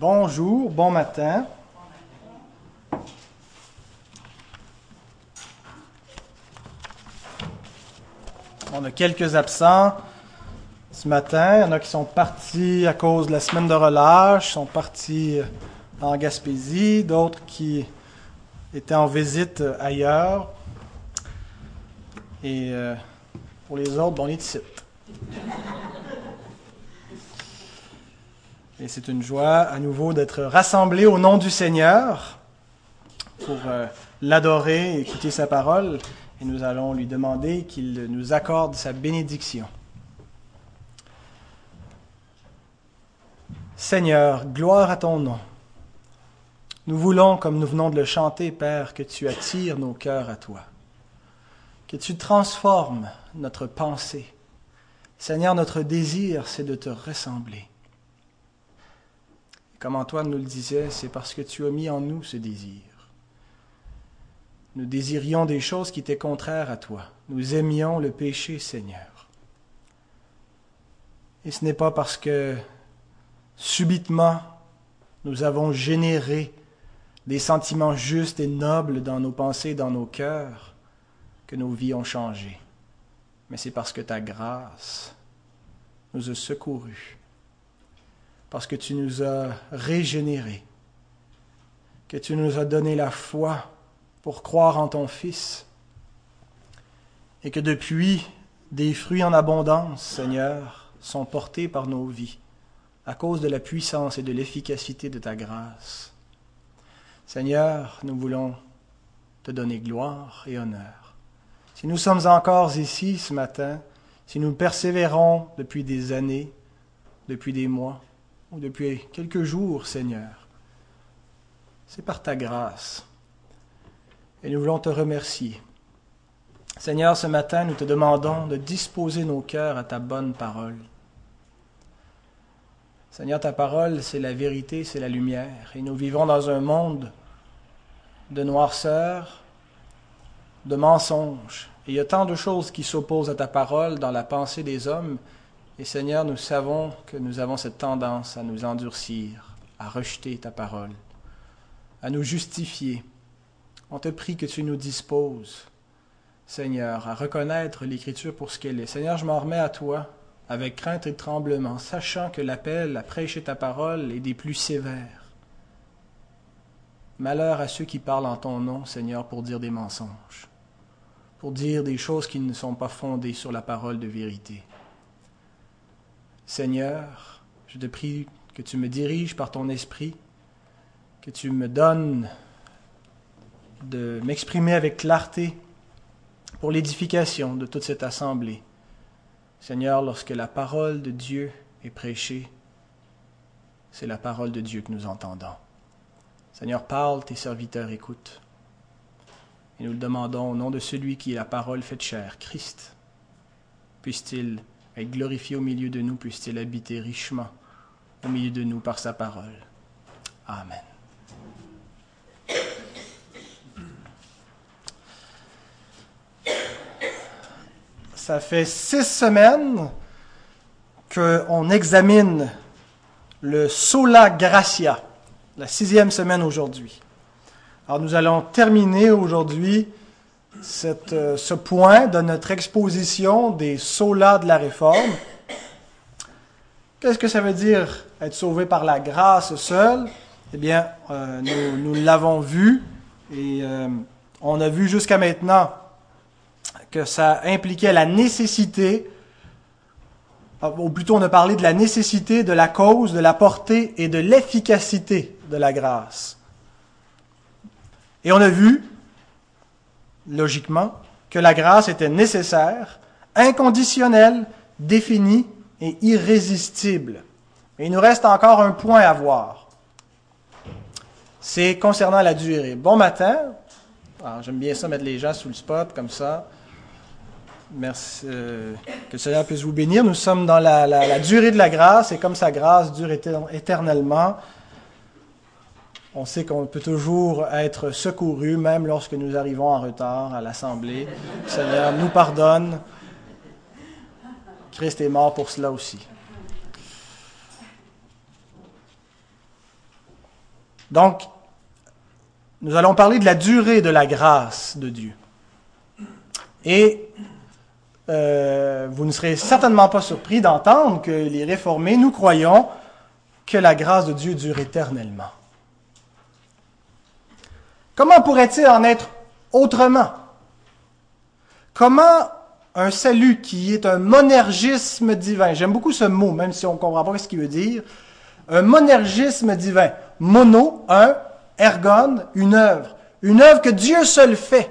Bonjour, bon matin. On a quelques absents ce matin. Il y en a qui sont partis à cause de la semaine de relâche, sont partis en Gaspésie, d'autres qui étaient en visite ailleurs. Et euh, pour les autres, on est ici. Et c'est une joie à nouveau d'être rassemblés au nom du Seigneur pour euh, l'adorer écouter sa parole. Et nous allons lui demander qu'il nous accorde sa bénédiction. Seigneur, gloire à ton nom. Nous voulons, comme nous venons de le chanter, Père, que tu attires nos cœurs à toi, que tu transformes notre pensée. Seigneur, notre désir, c'est de te ressembler. Comme Antoine nous le disait, c'est parce que tu as mis en nous ce désir. Nous désirions des choses qui étaient contraires à toi. Nous aimions le péché, Seigneur. Et ce n'est pas parce que subitement nous avons généré des sentiments justes et nobles dans nos pensées, dans nos cœurs, que nos vies ont changé. Mais c'est parce que ta grâce nous a secourus parce que tu nous as régénérés, que tu nous as donné la foi pour croire en ton Fils, et que depuis, des fruits en abondance, Seigneur, sont portés par nos vies, à cause de la puissance et de l'efficacité de ta grâce. Seigneur, nous voulons te donner gloire et honneur. Si nous sommes encore ici ce matin, si nous persévérons depuis des années, depuis des mois, ou depuis quelques jours, Seigneur. C'est par ta grâce. Et nous voulons te remercier. Seigneur, ce matin, nous te demandons de disposer nos cœurs à ta bonne parole. Seigneur, ta parole, c'est la vérité, c'est la lumière. Et nous vivons dans un monde de noirceur, de mensonges. Et il y a tant de choses qui s'opposent à ta parole dans la pensée des hommes et Seigneur, nous savons que nous avons cette tendance à nous endurcir, à rejeter ta parole, à nous justifier. On te prie que tu nous disposes, Seigneur, à reconnaître l'Écriture pour ce qu'elle est. Seigneur, je m'en remets à toi avec crainte et tremblement, sachant que l'appel à prêcher ta parole est des plus sévères. Malheur à ceux qui parlent en ton nom, Seigneur, pour dire des mensonges, pour dire des choses qui ne sont pas fondées sur la parole de vérité. Seigneur, je te prie que tu me diriges par ton esprit, que tu me donnes de m'exprimer avec clarté pour l'édification de toute cette assemblée. Seigneur, lorsque la parole de Dieu est prêchée, c'est la parole de Dieu que nous entendons. Seigneur, parle, tes serviteurs écoutent. Et nous le demandons au nom de celui qui est la parole faite chair, Christ. Puisse-t-il glorifié au milieu de nous, puisse-t-il habiter richement au milieu de nous par sa parole. Amen. Ça fait six semaines qu'on examine le Sola Gracia, la sixième semaine aujourd'hui. Alors nous allons terminer aujourd'hui euh, ce point de notre exposition des solas de la réforme. Qu'est-ce que ça veut dire être sauvé par la grâce seule Eh bien, euh, nous, nous l'avons vu et euh, on a vu jusqu'à maintenant que ça impliquait la nécessité, ou plutôt on a parlé de la nécessité, de la cause, de la portée et de l'efficacité de la grâce. Et on a vu logiquement, que la grâce était nécessaire, inconditionnelle, définie et irrésistible. Et il nous reste encore un point à voir. C'est concernant la durée. Bon matin. J'aime bien ça, mettre les gens sous le spot comme ça. Merci. Euh, que le Seigneur puisse vous bénir. Nous sommes dans la, la durée de la grâce et comme sa grâce dure éternellement, on sait qu'on peut toujours être secouru, même lorsque nous arrivons en retard à l'Assemblée. Seigneur nous pardonne. Christ est mort pour cela aussi. Donc, nous allons parler de la durée de la grâce de Dieu. Et euh, vous ne serez certainement pas surpris d'entendre que les réformés, nous croyons que la grâce de Dieu dure éternellement. Comment pourrait-il en être autrement? Comment un salut qui est un monergisme divin, j'aime beaucoup ce mot, même si on ne comprend pas ce qu'il veut dire, un monergisme divin, mono, un, ergon, une œuvre, une œuvre que Dieu seul fait.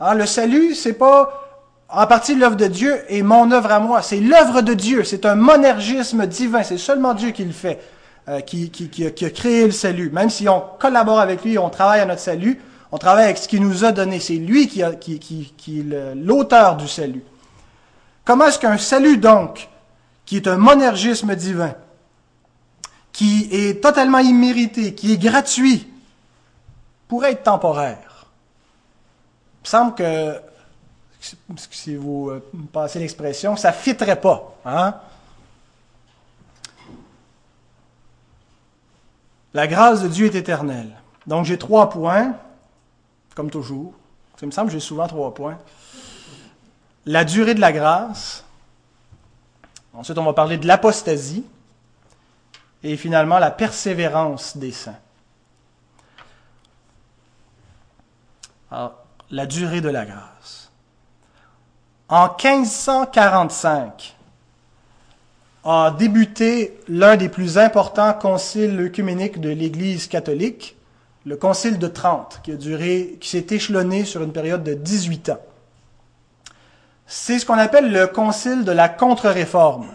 Hein, le salut, c'est pas en partie l'œuvre de Dieu et mon œuvre à moi, c'est l'œuvre de Dieu, c'est un monergisme divin, c'est seulement Dieu qui le fait, euh, qui, a, créé le salut. Même si on collabore avec lui, on travaille à notre salut, on travaille avec ce qu'il nous a donné, c'est lui qui est l'auteur du salut. Comment est-ce qu'un salut, donc, qui est un monergisme divin, qui est totalement immérité, qui est gratuit, pourrait être temporaire? Il me semble que si vous euh, passez l'expression, ça ne fitterait pas. Hein? La grâce de Dieu est éternelle. Donc j'ai trois points, comme toujours. Ça me semble que j'ai souvent trois points. La durée de la grâce. Ensuite, on va parler de l'apostasie. Et finalement, la persévérance des saints. Alors, la durée de la grâce. En 1545 a débuté l'un des plus importants conciles œcuméniques de l'Église catholique, le concile de Trente, qui qui s'est échelonné sur une période de 18 ans. C'est ce qu'on appelle le concile de la contre-réforme.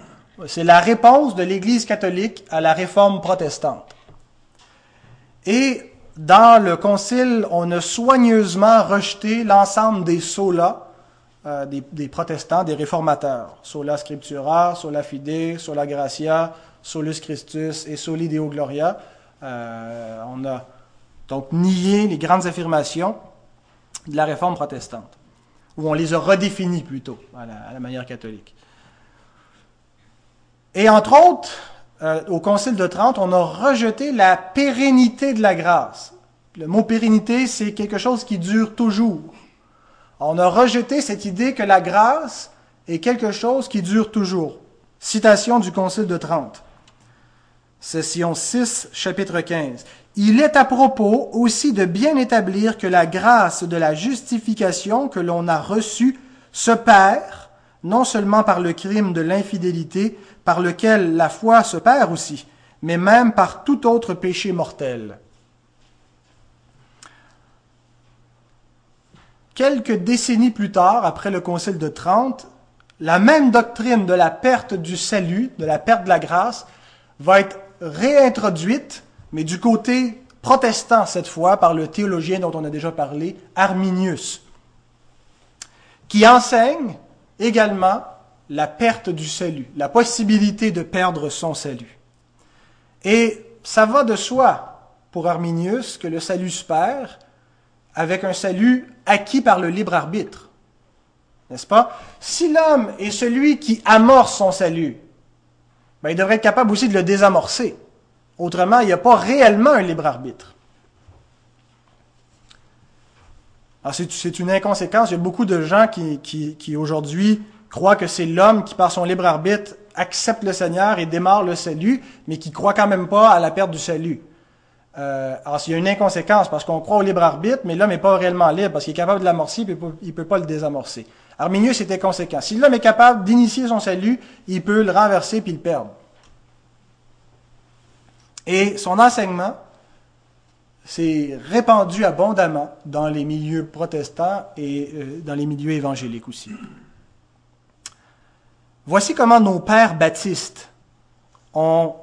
C'est la réponse de l'Église catholique à la réforme protestante. Et dans le concile, on a soigneusement rejeté l'ensemble des solas euh, des, protestants, des réformateurs. Sola Scriptura, Sola Fide, Sola Gratia, Solus Christus et Soli Deo Gloria. Euh, on a donc nié les grandes affirmations de la réforme protestante, ou on les a redéfinies plutôt à la, manière catholique. Et entre autres, euh, au Concile de Trente, on a rejeté la pérennité de la grâce. Le mot pérennité, c'est quelque chose qui dure toujours. On a rejeté cette idée que la grâce est quelque chose qui dure toujours. Citation du Concile de Trente. Session 6, chapitre 15. Il est à propos aussi de bien établir que la grâce de la justification que l'on a reçue se perd, non seulement par le crime de l'infidélité, par lequel la foi se perd aussi, mais même par tout autre péché mortel. Quelques décennies plus tard, après le Concile de Trente, la même doctrine de la perte du salut, de la perte de la grâce, va être réintroduite, mais du côté protestant cette fois, par le théologien dont on a déjà parlé, Arminius, qui enseigne également la perte du salut, la possibilité de perdre son salut. Et ça va de soi pour Arminius que le salut se perd avec un salut acquis par le libre arbitre. N'est-ce pas? Si l'homme est celui qui amorce son salut, ben, il devrait être capable aussi de le désamorcer. Autrement, il n'y a pas réellement un libre arbitre. c'est une inconséquence. Il y a beaucoup de gens qui, qui, qui aujourd'hui croient que c'est l'homme qui, par son libre arbitre, accepte le Seigneur et démarre le salut, mais qui croit quand même pas à la perte du salut. Euh, alors, il y a une inconséquence parce qu'on croit au libre arbitre, mais l'homme n'est pas réellement libre parce qu'il est capable de l'amorcer, mais il ne peut pas le désamorcer. Arminius était conséquent. Si l'homme est capable d'initier son salut, il peut le renverser puis le perdre. Et son enseignement s'est répandu abondamment dans les milieux protestants et euh, dans les milieux évangéliques aussi. Voici comment nos pères baptistes ont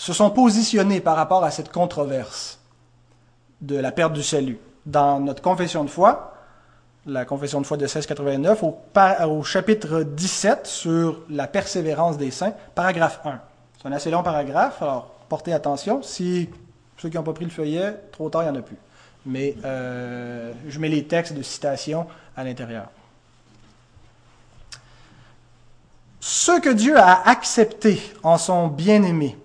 se sont positionnés par rapport à cette controverse de la perte du salut. Dans notre confession de foi, la confession de foi de 1689, au, au chapitre 17 sur la persévérance des saints, paragraphe 1. C'est un assez long paragraphe, alors portez attention. Si ceux qui n'ont pas pris le feuillet, trop tard, il n'y en a plus. Mais euh, je mets les textes de citation à l'intérieur. Ce que Dieu a accepté en son bien-aimé,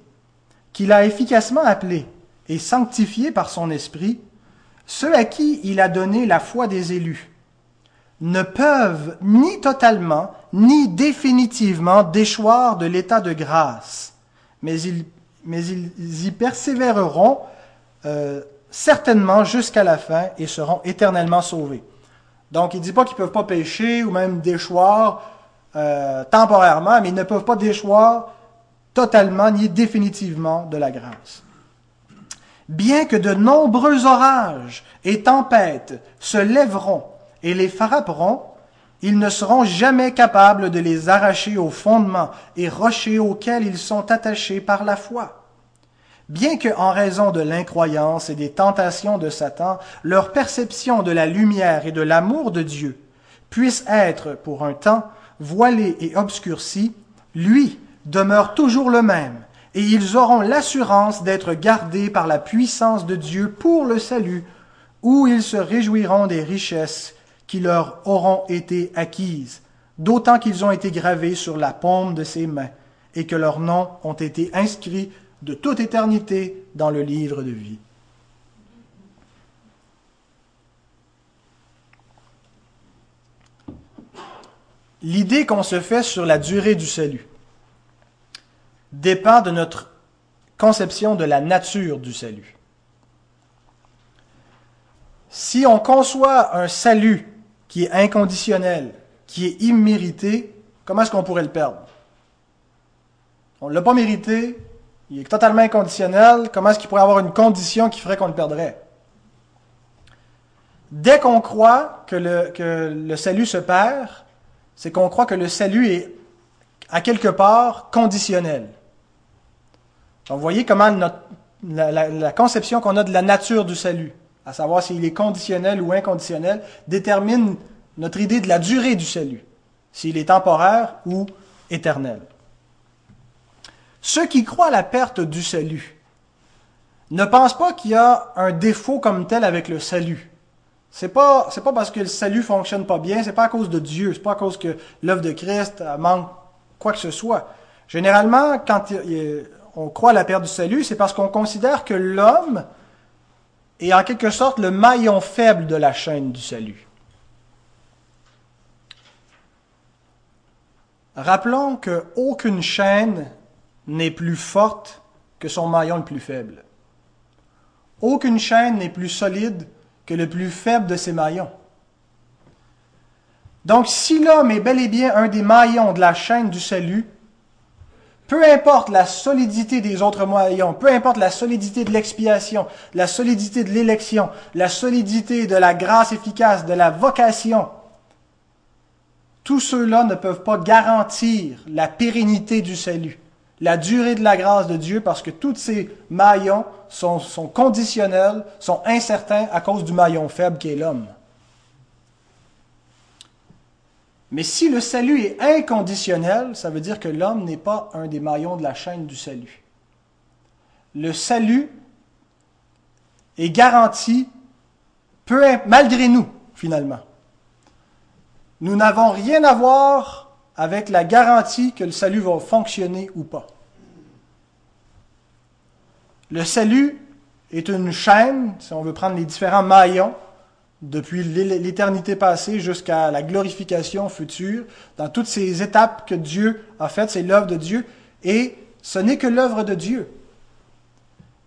qu'il a efficacement appelé et sanctifiés par son esprit, ceux à qui il a donné la foi des élus ne peuvent ni totalement ni définitivement déchoir de l'état de grâce, mais ils, mais ils y persévéreront euh, certainement jusqu'à la fin et seront éternellement sauvés. Donc il ne dit pas qu'ils ne peuvent pas pécher ou même déchoir euh, temporairement, mais ils ne peuvent pas déchoir totalement ni définitivement de la grâce. Bien que de nombreux orages et tempêtes se lèveront et les frapperont, ils ne seront jamais capables de les arracher aux fondements et rochers auxquels ils sont attachés par la foi. Bien que, en raison de l'incroyance et des tentations de Satan, leur perception de la lumière et de l'amour de Dieu puisse être, pour un temps, voilée et obscurcie, lui demeure toujours le même, et ils auront l'assurance d'être gardés par la puissance de Dieu pour le salut, où ils se réjouiront des richesses qui leur auront été acquises, d'autant qu'ils ont été gravés sur la paume de ses mains, et que leurs noms ont été inscrits de toute éternité dans le livre de vie. L'idée qu'on se fait sur la durée du salut dépend de notre conception de la nature du salut. Si on conçoit un salut qui est inconditionnel, qui est immérité, comment est-ce qu'on pourrait le perdre? On ne l'a pas mérité, il est totalement inconditionnel, comment est-ce qu'il pourrait avoir une condition qui ferait qu'on le perdrait? Dès qu'on croit que le, que le salut se perd, c'est qu'on croit que le salut est à quelque part conditionnel. Donc, vous voyez comment notre, la, conception qu'on a de la nature du salut à savoir s'il est conditionnel ou inconditionnel, détermine notre idée de la durée du salut, s'il est temporaire ou éternel. Ceux qui croient à la perte du salut ne pensent pas qu'il y a un défaut comme tel avec le salut. C'est pas c'est pas parce que le salut fonctionne pas bien, c'est pas à cause de Dieu, c'est pas à cause que l'œuvre de Christ manque quoi que ce soit. Généralement, quand on croit à la perte du salut, c'est parce qu'on considère que l'homme est en quelque sorte le maillon faible de la chaîne du salut. Rappelons qu'aucune chaîne n'est plus forte que son maillon le plus faible. Aucune chaîne n'est plus solide que le plus faible de ses maillons. Donc si l'homme est bel et bien un des maillons de la chaîne du salut, peu importe la solidité des autres moyens, peu importe la solidité de l'expiation, la solidité de l'élection, la solidité de la grâce efficace, de la vocation, tous ceux-là ne peuvent pas garantir la pérennité du salut, la durée de la grâce de Dieu, parce que tous ces maillons sont, sont conditionnels, sont incertains à cause du maillon faible qui est l'homme. Mais si le salut est inconditionnel, ça veut dire que l'homme n'est pas un des maillons de la chaîne du salut. Le salut est garanti malgré nous, finalement. Nous n'avons rien à voir avec la garantie que le salut va fonctionner ou pas. Le salut est une chaîne, si on veut prendre les différents maillons, depuis l'éternité passée jusqu'à la glorification future, dans toutes ces étapes que Dieu a faites, c'est l'œuvre de Dieu, et ce n'est que l'œuvre de Dieu.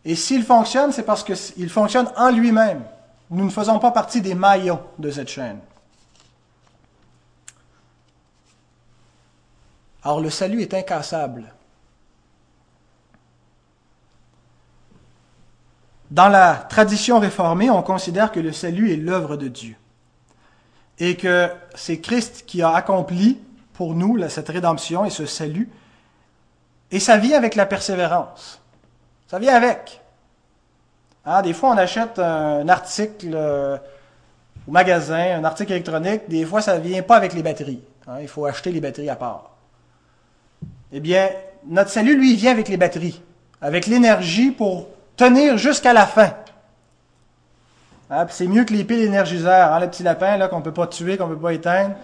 Et s'il fonctionne, c'est parce qu'il fonctionne en lui-même. Nous ne faisons pas partie des maillons de cette chaîne. Alors le salut est incassable. Dans la tradition réformée, on considère que le salut est l'œuvre de Dieu et que c'est Christ qui a accompli pour nous cette rédemption et ce salut. Et ça vient avec la persévérance. Ça vient avec. Hein, des fois, on achète un article euh, au magasin, un article électronique. Des fois, ça ne vient pas avec les batteries. Hein, il faut acheter les batteries à part. Eh bien, notre salut, lui, vient avec les batteries, avec l'énergie pour tenir jusqu'à la fin. Hein, c'est mieux que les piles énergiseurs, hein, le petit lapin qu'on ne peut pas tuer, qu'on ne peut pas éteindre.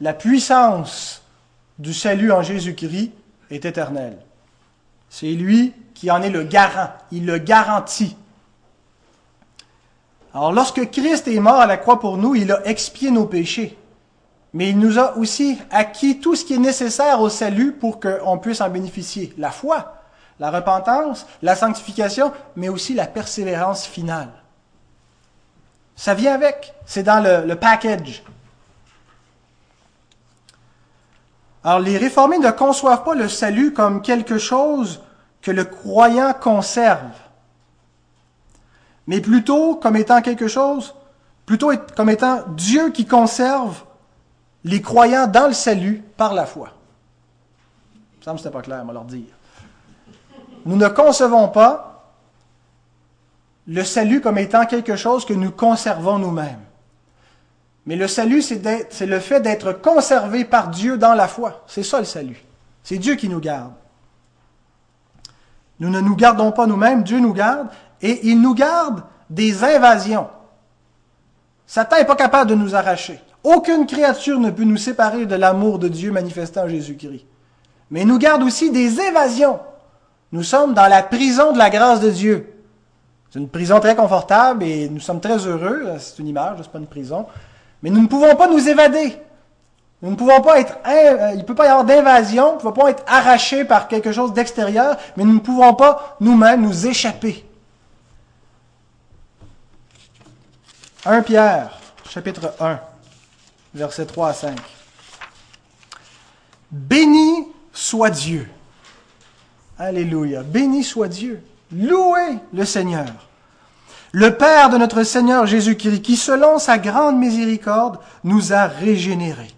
La puissance du salut en Jésus-Christ est éternelle. C'est lui qui en est le garant. Il le garantit. Alors lorsque Christ est mort à la croix pour nous, il a expié nos péchés. Mais il nous a aussi acquis tout ce qui est nécessaire au salut pour qu'on puisse en bénéficier. La foi, la repentance, la sanctification, mais aussi la persévérance finale. Ça vient avec. C'est dans le, package. Alors les réformés ne conçoivent pas le salut comme quelque chose que le croyant conserve, mais plutôt comme étant quelque chose, plutôt comme étant Dieu qui conserve les croyants dans le salut par la foi. Ça me semble pas clair, on va leur dire. Nous ne concevons pas le salut comme étant quelque chose que nous conservons nous-mêmes. Mais le salut, c'est le fait d'être conservé par Dieu dans la foi. C'est ça le salut. C'est Dieu qui nous garde. Nous ne nous gardons pas nous-mêmes, Dieu nous garde, et il nous garde des invasions. Satan n'est pas capable de nous arracher. Aucune créature ne peut nous séparer de l'amour de Dieu manifesté en Jésus-Christ. Mais il nous garde aussi des évasions. Nous sommes dans la prison de la grâce de Dieu. C'est une prison très confortable et nous sommes très heureux. C'est une image, c'est pas une prison. Mais nous ne pouvons pas nous évader. Nous ne pouvons pas être, euh, il ne peut pas y avoir d'invasion, nous ne pouvons pas être arrachés par quelque chose d'extérieur, mais nous ne pouvons pas nous-mêmes nous échapper. 1 Pierre, chapitre 1, versets 3 à 5. Béni soit Dieu. Alléluia. Béni soit Dieu. Louez le Seigneur. Le Père de notre Seigneur Jésus-Christ, qui selon sa grande miséricorde nous a régénérés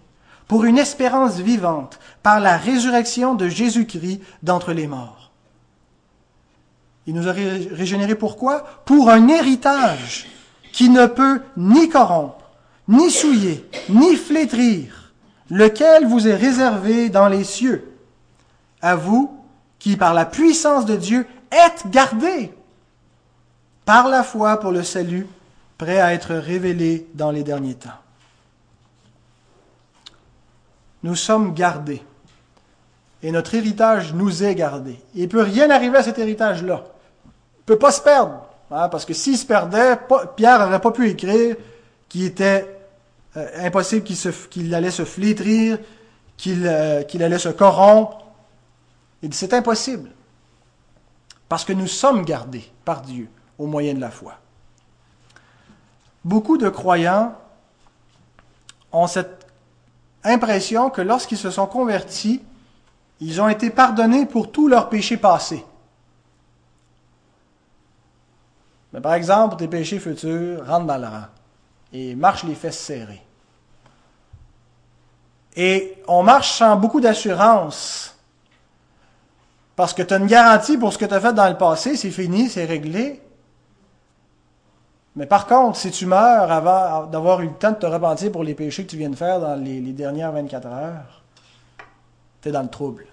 pour une espérance vivante par la résurrection de Jésus-Christ d'entre les morts. Il nous a régénérés pourquoi Pour un héritage qui ne peut ni corrompre, ni souiller, ni flétrir, lequel vous est réservé dans les cieux. À vous qui, par la puissance de Dieu, êtes gardés par la foi pour le salut, prêt à être révélé dans les derniers temps nous sommes gardés. Et notre héritage nous est gardé. Il ne peut rien arriver à cet héritage-là. Il ne peut pas se perdre. Hein, parce que s'il se perdait, Pierre n'aurait pas pu écrire qu'il était euh, impossible qu'il allait se flétrir, euh, qu'il allait se corrompre. Il dit c'est impossible. Parce que nous sommes gardés par Dieu au moyen de la foi. Beaucoup de croyants ont cette impression que lorsqu'ils se sont convertis, ils ont été pardonnés pour tous leurs péchés passés. Mais par exemple, tes péchés futurs, rentrent dans le rang et marche les fesses serrées. Et on marche sans beaucoup d'assurance parce que tu as une garantie pour ce que tu as fait dans le passé, c'est fini, c'est réglé. Mais par contre, si tu meurs avant d'avoir eu le temps de te repentir pour les péchés que tu viens de faire dans les, dernières 24 heures, tu es dans le trouble.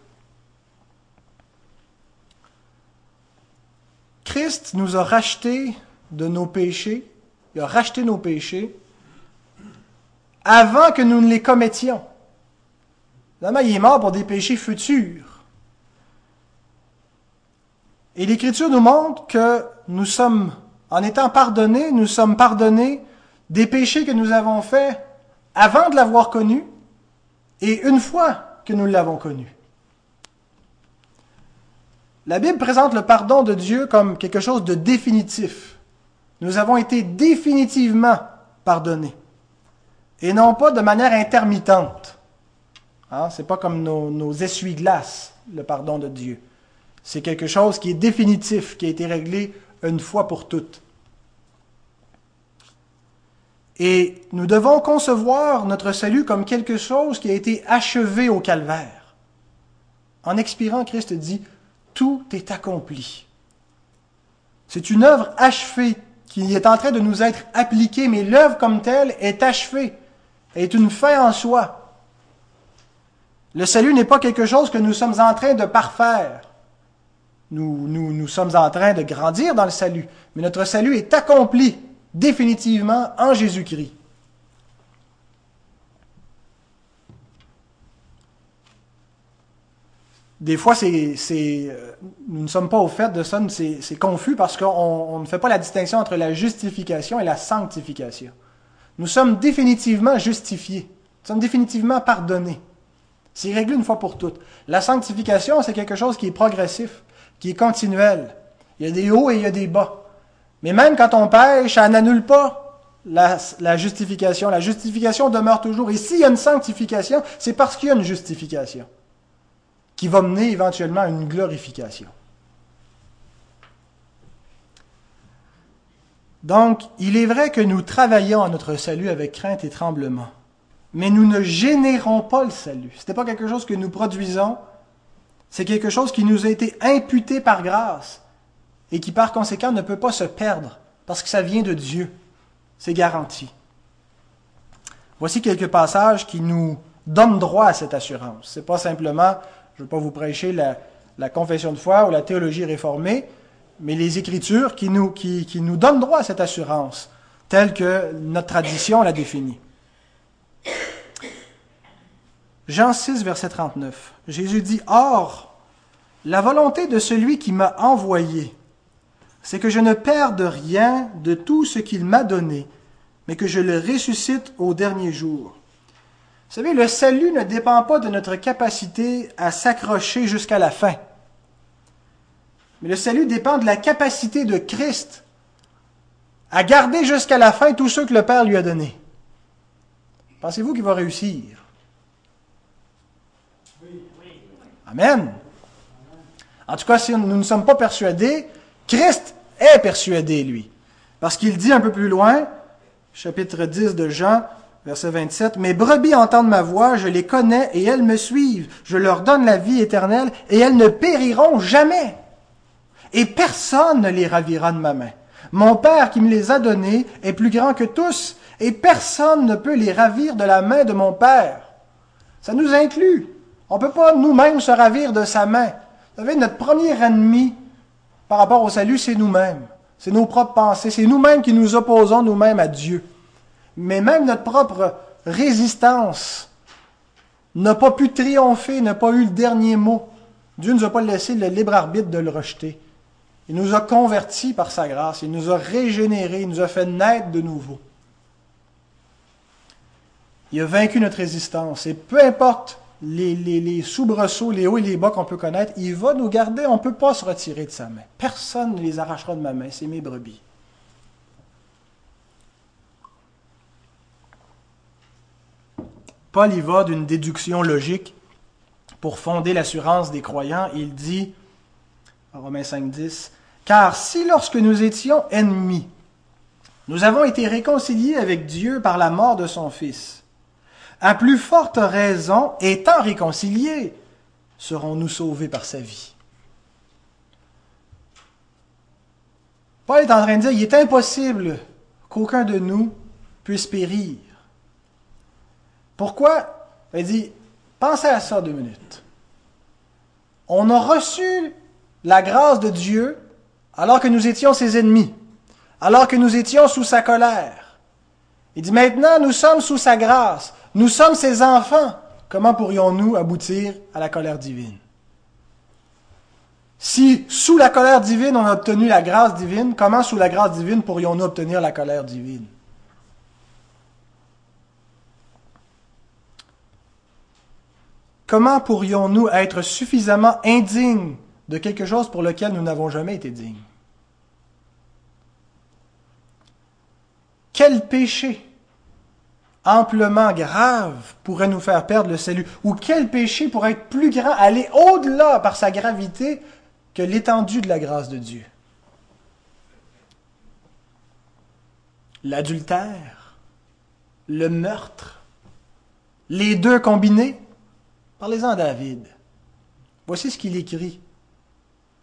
Christ nous a racheté de nos péchés, il a racheté nos péchés avant que nous ne les commettions. Finalement, il est mort pour des péchés futurs. Et l'Écriture nous montre que nous sommes en étant pardonnés, nous sommes pardonnés des péchés que nous avons faits avant de l'avoir connu et une fois que nous l'avons connu. La Bible présente le pardon de Dieu comme quelque chose de définitif. Nous avons été définitivement pardonnés et non pas de manière intermittente. Hein? Ce n'est pas comme nos, nos essuie-glaces, le pardon de Dieu. C'est quelque chose qui est définitif, qui a été réglé une fois pour toutes. Et nous devons concevoir notre salut comme quelque chose qui a été achevé au calvaire. En expirant, Christ dit, tout est accompli. C'est une œuvre achevée qui est en train de nous être appliquée, mais l'œuvre comme telle est achevée, est une fin en soi. Le salut n'est pas quelque chose que nous sommes en train de parfaire. Nous, nous, nous sommes en train de grandir dans le salut, mais notre salut est accompli définitivement en Jésus-Christ. des fois, c'est, euh, nous ne sommes pas au fait de ça, c'est, confus parce qu'on on ne fait pas la distinction entre la justification et la sanctification. Nous sommes définitivement justifiés. Nous sommes définitivement pardonnés. C'est réglé une fois pour toutes. La sanctification, c'est quelque chose qui est progressif, qui est continuel. Il y a des hauts et il y a des bas. Mais même quand on pêche, ça n'annule pas la, la, justification. La justification demeure toujours. Et s'il y a une sanctification, c'est parce qu'il y a une justification qui va mener éventuellement à une glorification. Donc, il est vrai que nous travaillons à notre salut avec crainte et tremblement, mais nous ne générons pas le salut. Ce n'est pas quelque chose que nous produisons, c'est quelque chose qui nous a été imputé par grâce et qui par conséquent ne peut pas se perdre parce que ça vient de Dieu. C'est garanti. Voici quelques passages qui nous donnent droit à cette assurance. Ce n'est pas simplement je ne veux pas vous prêcher la, confession de foi ou la théologie réformée, mais les Écritures qui nous, qui, nous donnent droit à cette assurance, telle que notre tradition la définit. Jean 6, verset 39. Jésus dit, Or, la volonté de celui qui m'a envoyé, c'est que je ne perde rien de tout ce qu'il m'a donné, mais que je le ressuscite au dernier jour. Vous savez, le salut ne dépend pas de notre capacité à s'accrocher jusqu'à la fin. Mais le salut dépend de la capacité de Christ à garder jusqu'à la fin tous ceux que le Père lui a donnés. Pensez-vous qu'il va réussir? Amen. En tout cas, si nous ne sommes pas persuadés, Christ est persuadé, lui. Parce qu'il dit un peu plus loin, chapitre 10 de Jean, Verset 27. Mes brebis entendent ma voix, je les connais et elles me suivent. Je leur donne la vie éternelle et elles ne périront jamais. Et personne ne les ravira de ma main. Mon Père qui me les a donnés est plus grand que tous et personne ne peut les ravir de la main de mon Père. Ça nous inclut. On ne peut pas nous-mêmes se ravir de sa main. Vous savez, notre premier ennemi par rapport au salut, c'est nous-mêmes. C'est nos propres pensées. C'est nous-mêmes qui nous opposons nous-mêmes à Dieu mais même notre propre résistance n'a pas pu triompher, n'a pas eu le dernier mot. Dieu ne nous a pas laissé le libre arbitre de le rejeter. Il nous a convertis par sa grâce, il nous a régénérés, il nous a fait naître de nouveau. Il a vaincu notre résistance et peu importe les, les, les soubresauts, les hauts et les bas qu'on peut connaître, il va nous garder, on ne peut pas se retirer de sa main. Personne ne les arrachera de ma main, c'est mes brebis. Paul y va d'une déduction logique pour fonder l'assurance des croyants. Il dit, Romains 5, 10, Car si lorsque nous étions ennemis, nous avons été réconciliés avec Dieu par la mort de son Fils, à plus forte raison, étant réconciliés, serons-nous sauvés par sa vie? Paul est en train de dire, il est impossible qu'aucun de nous puisse périr. Pourquoi? Il dit, pensez à ça deux minutes. On a reçu la grâce de Dieu alors que nous étions ses ennemis, alors que nous étions sous sa colère. Il dit, maintenant nous sommes sous sa grâce, nous sommes ses enfants. Comment pourrions-nous aboutir à la colère divine? Si sous la colère divine on a obtenu la grâce divine, comment sous la grâce divine pourrions-nous obtenir la colère divine? Comment pourrions-nous être suffisamment indignes de quelque chose pour lequel nous n'avons jamais été dignes? Quel péché amplement grave pourrait nous faire perdre le salut Ou quel péché pourrait être plus grand, aller au-delà par sa gravité que l'étendue de la grâce de Dieu? L'adultère, le meurtre, les deux combinés? Parlez-en à David. Voici ce qu'il écrit.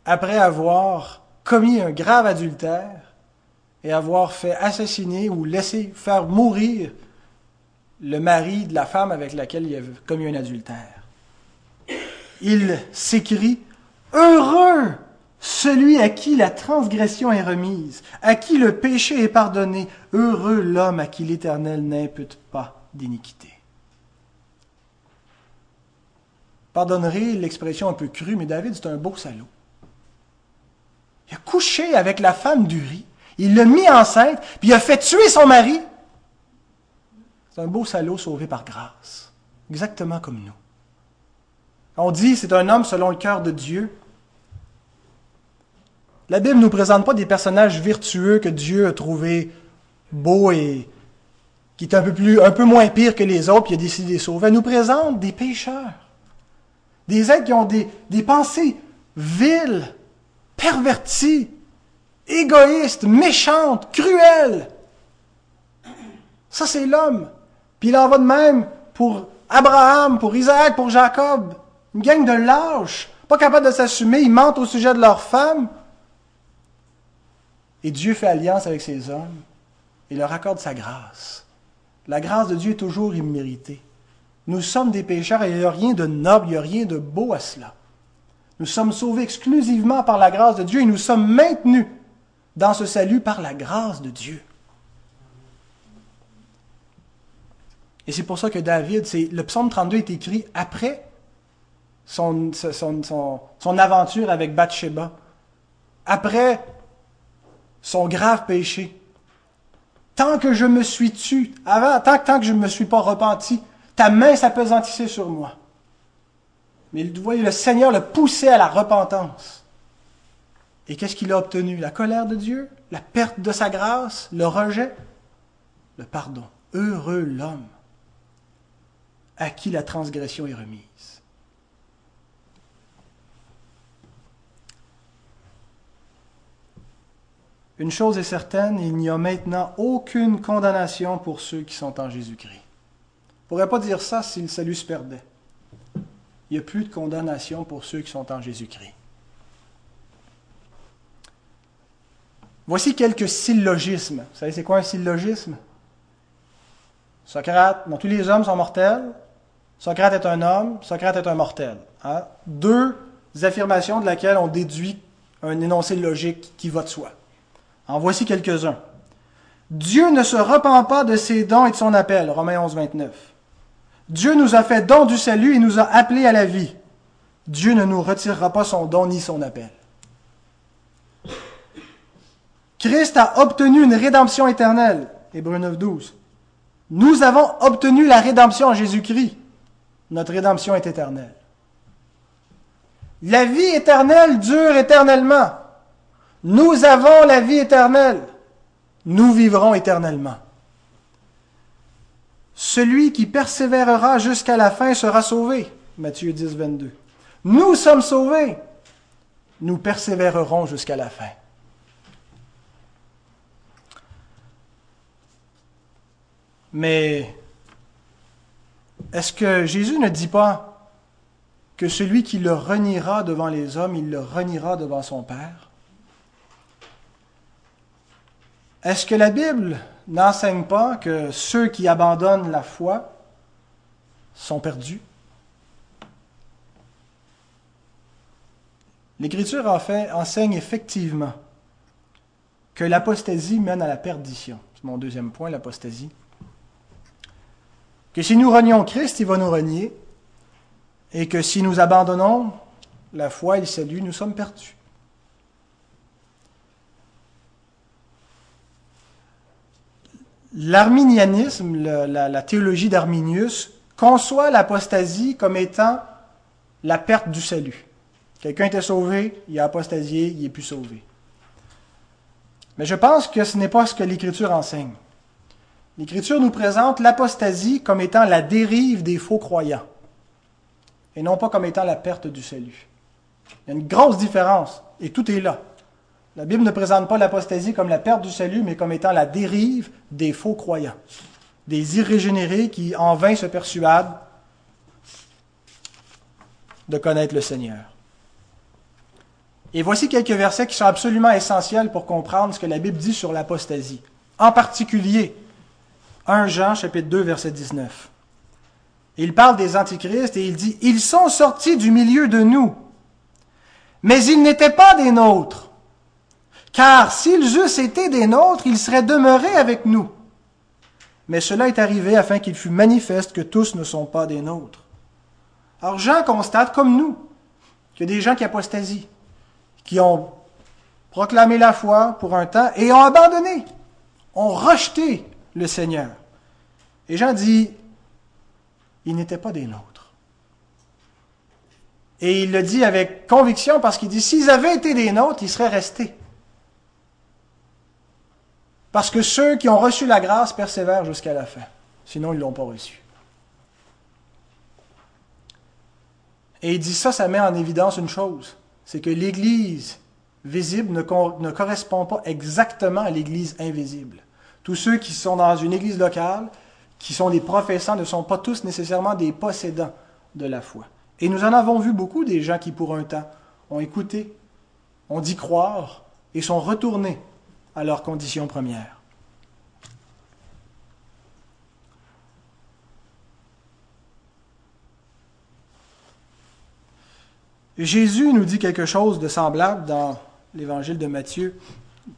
Après avoir commis un grave adultère et avoir fait assassiner ou laisser faire mourir le mari de la femme avec laquelle il avait commis un adultère. Il s'écrit Heureux celui à qui la transgression est remise, à qui le péché est pardonné, heureux l'homme à qui l'Éternel n'impute pas d'iniquité. Pardonnerez l'expression un peu crue, mais David, c'est un beau salaud. Il a couché avec la femme d'Uri, il l'a mis enceinte, puis il a fait tuer son mari. C'est un beau salaud sauvé par grâce, exactement comme nous. On dit c'est un homme selon le cœur de Dieu. La Bible ne nous présente pas des personnages vertueux que Dieu a trouvés beaux et qui est un peu, moins pire que les autres, puis a décidé de les sauver. Elle nous présente des pécheurs, des êtres qui ont des, des pensées viles, perverties, égoïstes, méchantes, cruelles. Ça, c'est l'homme. Puis il en va de même pour Abraham, pour Isaac, pour Jacob. Une gang de lâches, pas capables de s'assumer, ils mentent au sujet de leur femme. Et Dieu fait alliance avec ces hommes et leur accorde sa grâce. La grâce de Dieu est toujours imméritée. Nous sommes des pécheurs et il n'y a rien de noble, il n'y a rien de beau à cela. Nous sommes sauvés exclusivement par la grâce de Dieu et nous sommes maintenus dans ce salut par la grâce de Dieu. Et c'est pour ça que David, c'est, le psaume 32 est écrit après son, aventure avec Bathsheba, après son grave péché. Tant que je me suis tu, avant, tant, tant que je ne me suis pas repenti, ta main s'apesantissait sur moi. Mais vous voyez, le Seigneur le poussait à la repentance. Et qu'est-ce qu'il a obtenu? La colère de Dieu? La perte de sa grâce? Le rejet? Le pardon. Heureux l'homme à qui la transgression est remise. Une chose est certaine, il n'y a maintenant aucune condamnation pour ceux qui sont en Jésus-Christ. On ne pourrait pas dire ça si le salut se perdait. Il n'y a plus de condamnation pour ceux qui sont en Jésus-Christ. Voici quelques syllogismes. Vous savez, c'est quoi un syllogisme? Socrate, tous les hommes sont mortels. Socrate est un homme, Socrate est un mortel. Hein? Deux affirmations de laquelle on déduit un énoncé logique qui va de soi. En voici quelques-uns. Dieu ne se repent pas de ses dons et de son appel. Romains 11, 29. Dieu nous a fait don du salut et nous a appelés à la vie. Dieu ne nous retirera pas son don ni son appel. Christ a obtenu une rédemption éternelle. Hébreux 9, 12. Nous avons obtenu la rédemption en Jésus-Christ. Notre rédemption est éternelle. La vie éternelle dure éternellement. Nous avons la vie éternelle. Nous vivrons éternellement. Celui qui persévérera jusqu'à la fin sera sauvé. Matthieu 10, 22. Nous sommes sauvés. Nous persévérerons jusqu'à la fin. Mais est-ce que Jésus ne dit pas que celui qui le reniera devant les hommes, il le reniera devant son Père? Est-ce que la Bible n'enseigne pas que ceux qui abandonnent la foi sont perdus? L'Écriture en fait, enseigne effectivement que l'apostasie mène à la perdition. C'est mon deuxième point, l'apostasie. Que si nous renions Christ, il va nous renier, et que si nous abandonnons la foi et le salut, nous sommes perdus. L'arminianisme, la, théologie d'Arminius, conçoit l'apostasie comme étant la perte du salut. Quelqu'un était sauvé, il a apostasié, il est plus sauvé. Mais je pense que ce n'est pas ce que l'Écriture enseigne. L'Écriture nous présente l'apostasie comme étant la dérive des faux croyants, et non pas comme étant la perte du salut. Il y a une grosse différence, et tout est là. La Bible ne présente pas l'apostasie comme la perte du salut, mais comme étant la dérive des faux croyants, des irrégénérés qui en vain se persuadent de connaître le Seigneur. Et voici quelques versets qui sont absolument essentiels pour comprendre ce que la Bible dit sur l'apostasie. En particulier, 1 Jean chapitre 2 verset 19. Il parle des antichrists et il dit, Ils sont sortis du milieu de nous, mais ils n'étaient pas des nôtres. Car s'ils eussent été des nôtres, ils seraient demeurés avec nous. Mais cela est arrivé afin qu'il fût manifeste que tous ne sont pas des nôtres. Alors Jean constate, comme nous, qu'il y a des gens qui apostasient, qui ont proclamé la foi pour un temps et ont abandonné, ont rejeté le Seigneur. Et Jean dit, ils n'étaient pas des nôtres. Et il le dit avec conviction parce qu'il dit, s'ils avaient été des nôtres, ils seraient restés. Parce que ceux qui ont reçu la grâce persévèrent jusqu'à la fin. Sinon, ils ne l'ont pas reçu. Et il dit ça, ça met en évidence une chose, c'est que l'Église visible ne, ne, correspond pas exactement à l'Église invisible. Tous ceux qui sont dans une Église locale, qui sont des professants, ne sont pas tous nécessairement des possédants de la foi. Et nous en avons vu beaucoup des gens qui, pour un temps, ont écouté, ont dit croire et sont retournés à leurs conditions premières. Jésus nous dit quelque chose de semblable dans l'évangile de Matthieu.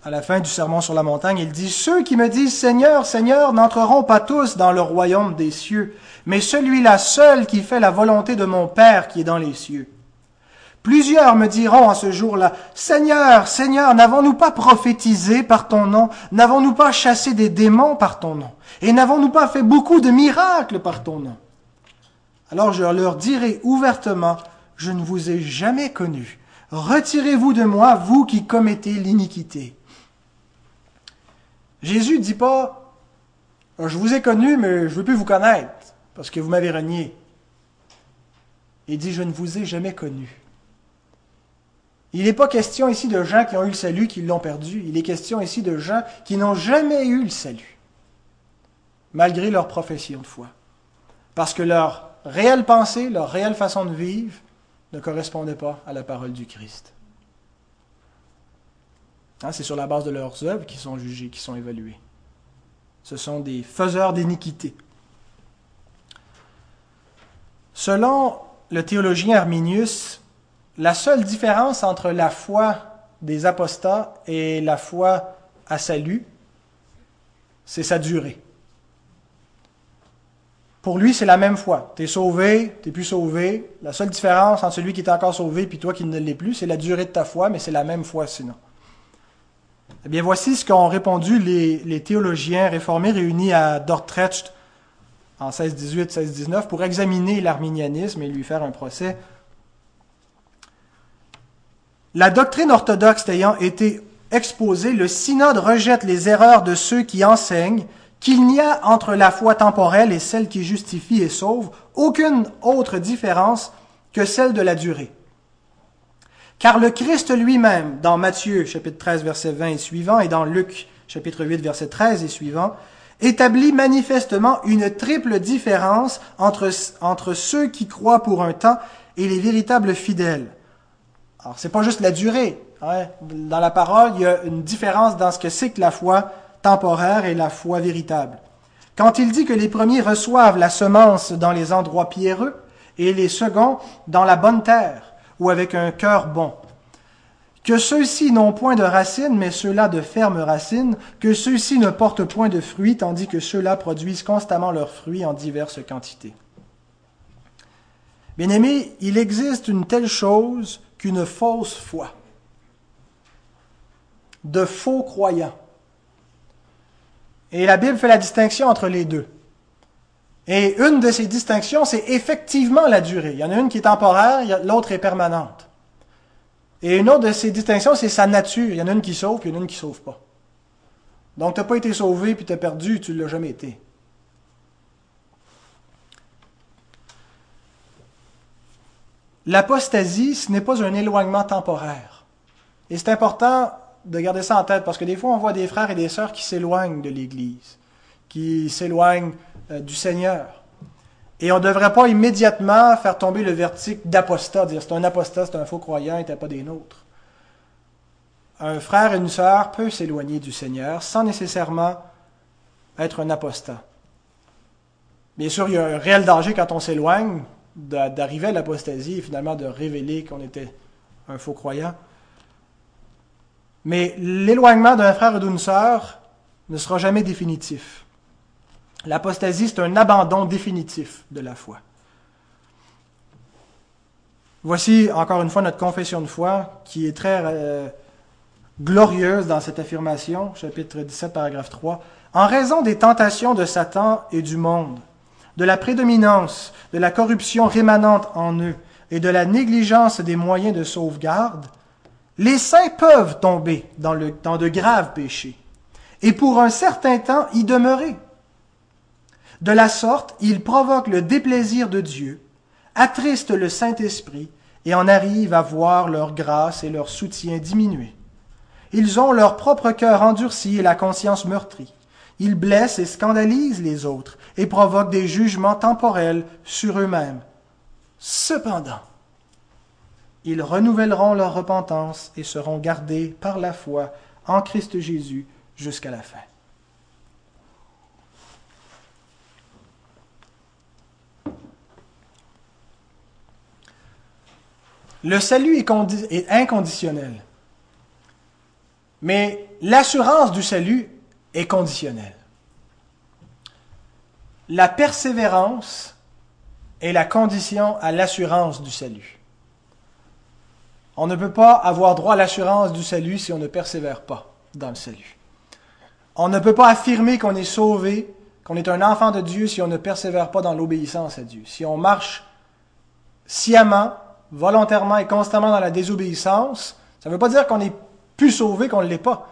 À la fin du sermon sur la montagne, il dit, Ceux qui me disent Seigneur, Seigneur n'entreront pas tous dans le royaume des cieux, mais celui-là seul qui fait la volonté de mon Père qui est dans les cieux. Plusieurs me diront à ce jour-là, Seigneur, Seigneur, n'avons-nous pas prophétisé par ton nom? N'avons-nous pas chassé des démons par ton nom? Et n'avons-nous pas fait beaucoup de miracles par ton nom? Alors je leur dirai ouvertement, je ne vous ai jamais connu. Retirez-vous de moi, vous qui commettez l'iniquité. Jésus ne dit pas, je vous ai connu, mais je ne veux plus vous connaître, parce que vous m'avez renié. Il dit, je ne vous ai jamais connu. Il n'est pas question ici de gens qui ont eu le salut, qui l'ont perdu. Il est question ici de gens qui n'ont jamais eu le salut, malgré leur profession de foi. Parce que leur réelle pensée, leur réelle façon de vivre ne correspondait pas à la parole du Christ. Hein, c'est sur la base de leurs œuvres qu'ils sont jugés, qu'ils sont évalués. Ce sont des faiseurs d'iniquité. Selon le théologien Arminius, la seule différence entre la foi des apostats et la foi à salut, c'est sa durée. Pour lui, c'est la même foi. Tu es sauvé, tu plus sauvé. La seule différence entre celui qui est encore sauvé et toi qui ne l'est plus, c'est la durée de ta foi, mais c'est la même foi sinon. Eh bien, voici ce qu'ont répondu les, théologiens réformés réunis à Dordrecht en 1618, 1619 pour examiner l'arminianisme et lui faire un procès la doctrine orthodoxe ayant été exposée, le synode rejette les erreurs de ceux qui enseignent qu'il n'y a entre la foi temporelle et celle qui justifie et sauve aucune autre différence que celle de la durée. Car le Christ lui-même, dans Matthieu chapitre 13 verset 20 et suivant, et dans Luc chapitre 8 verset 13 et suivant, établit manifestement une triple différence entre, ceux qui croient pour un temps et les véritables fidèles. Alors, c'est pas juste la durée. Hein. Dans la parole, il y a une différence dans ce que c'est que la foi temporaire et la foi véritable. Quand il dit que les premiers reçoivent la semence dans les endroits pierreux et les seconds dans la bonne terre ou avec un cœur bon, que ceux-ci n'ont point de racines, mais ceux-là de fermes racines, que ceux-ci ne portent point de fruits, tandis que ceux-là produisent constamment leurs fruits en diverses quantités. Bien-aimé, il existe une telle chose qu'une fausse foi, de faux croyants. Et la Bible fait la distinction entre les deux. Et une de ces distinctions, c'est effectivement la durée. Il y en a une qui est temporaire, l'autre est permanente. Et une autre de ces distinctions, c'est sa nature. Il y en a une qui sauve, puis il y en a une qui ne sauve pas. Donc, tu n'as pas été sauvé, puis tu as perdu, tu ne l'as jamais été. L'apostasie, ce n'est pas un éloignement temporaire. Et c'est important de garder ça en tête parce que des fois, on voit des frères et des sœurs qui s'éloignent de l'Église, qui s'éloignent euh, du Seigneur. Et on ne devrait pas immédiatement faire tomber le vertique d'apostat, dire c'est un apostat, c'est un faux croyant, il n'était pas des nôtres. Un frère et une sœur peuvent s'éloigner du Seigneur sans nécessairement être un apostat. Bien sûr, il y a un réel danger quand on s'éloigne, d'arriver à l'apostasie et finalement de révéler qu'on était un faux croyant. Mais l'éloignement d'un frère ou d'une sœur ne sera jamais définitif. L'apostasie, c'est un abandon définitif de la foi. Voici encore une fois notre confession de foi qui est très euh, glorieuse dans cette affirmation, chapitre 17, paragraphe 3. En raison des tentations de Satan et du monde, de la prédominance, de la corruption rémanente en eux et de la négligence des moyens de sauvegarde, les saints peuvent tomber dans, le, de graves péchés et pour un certain temps y demeurer. De la sorte, ils provoquent le déplaisir de Dieu, attristent le Saint-Esprit et en arrivent à voir leur grâce et leur soutien diminuer. Ils ont leur propre cœur endurci et la conscience meurtrie. Ils blessent et scandalisent les autres et provoquent des jugements temporels sur eux-mêmes. Cependant, ils renouvelleront leur repentance et seront gardés par la foi en Christ Jésus jusqu'à la fin. Le salut est, inconditionnel. Mais l'assurance du salut est conditionnelle. La persévérance est la condition à l'assurance du salut. On ne peut pas avoir droit à l'assurance du salut si on ne persévère pas dans le salut. On ne peut pas affirmer qu'on est sauvé, qu'on est un enfant de Dieu si on ne persévère pas dans l'obéissance à Dieu. Si on marche sciemment, volontairement et constamment dans la désobéissance, ça ne veut pas dire qu'on est plus sauvé qu'on ne l'est pas.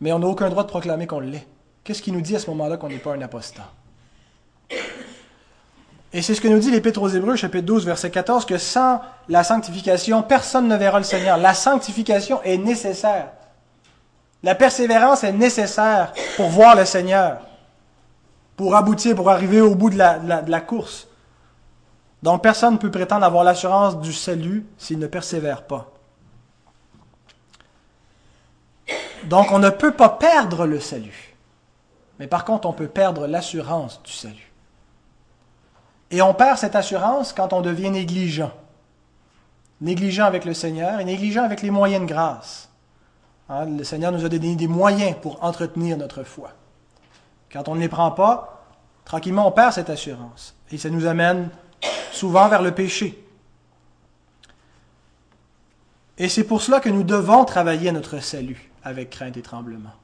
Mais on n'a aucun droit de proclamer qu'on l'est. Qu'est-ce qui nous dit à ce moment-là qu'on n'est pas un apostat? Et c'est ce que nous dit l'Épître aux Hébreux, chapitre 12, verset 14, que sans la sanctification, personne ne verra le Seigneur. La sanctification est nécessaire. La persévérance est nécessaire pour voir le Seigneur, pour aboutir, pour arriver au bout de la, course. Donc personne ne peut prétendre avoir l'assurance du salut s'il ne persévère pas. Donc on ne peut pas perdre le salut. Mais par contre, on peut perdre l'assurance du salut. Et on perd cette assurance quand on devient négligent. Négligent avec le Seigneur et négligent avec les moyens de grâce. Hein, le Seigneur nous a donné des moyens pour entretenir notre foi. Quand on ne les prend pas, tranquillement, on perd cette assurance. Et ça nous amène souvent vers le péché. Et c'est pour cela que nous devons travailler notre salut avec crainte et tremblement.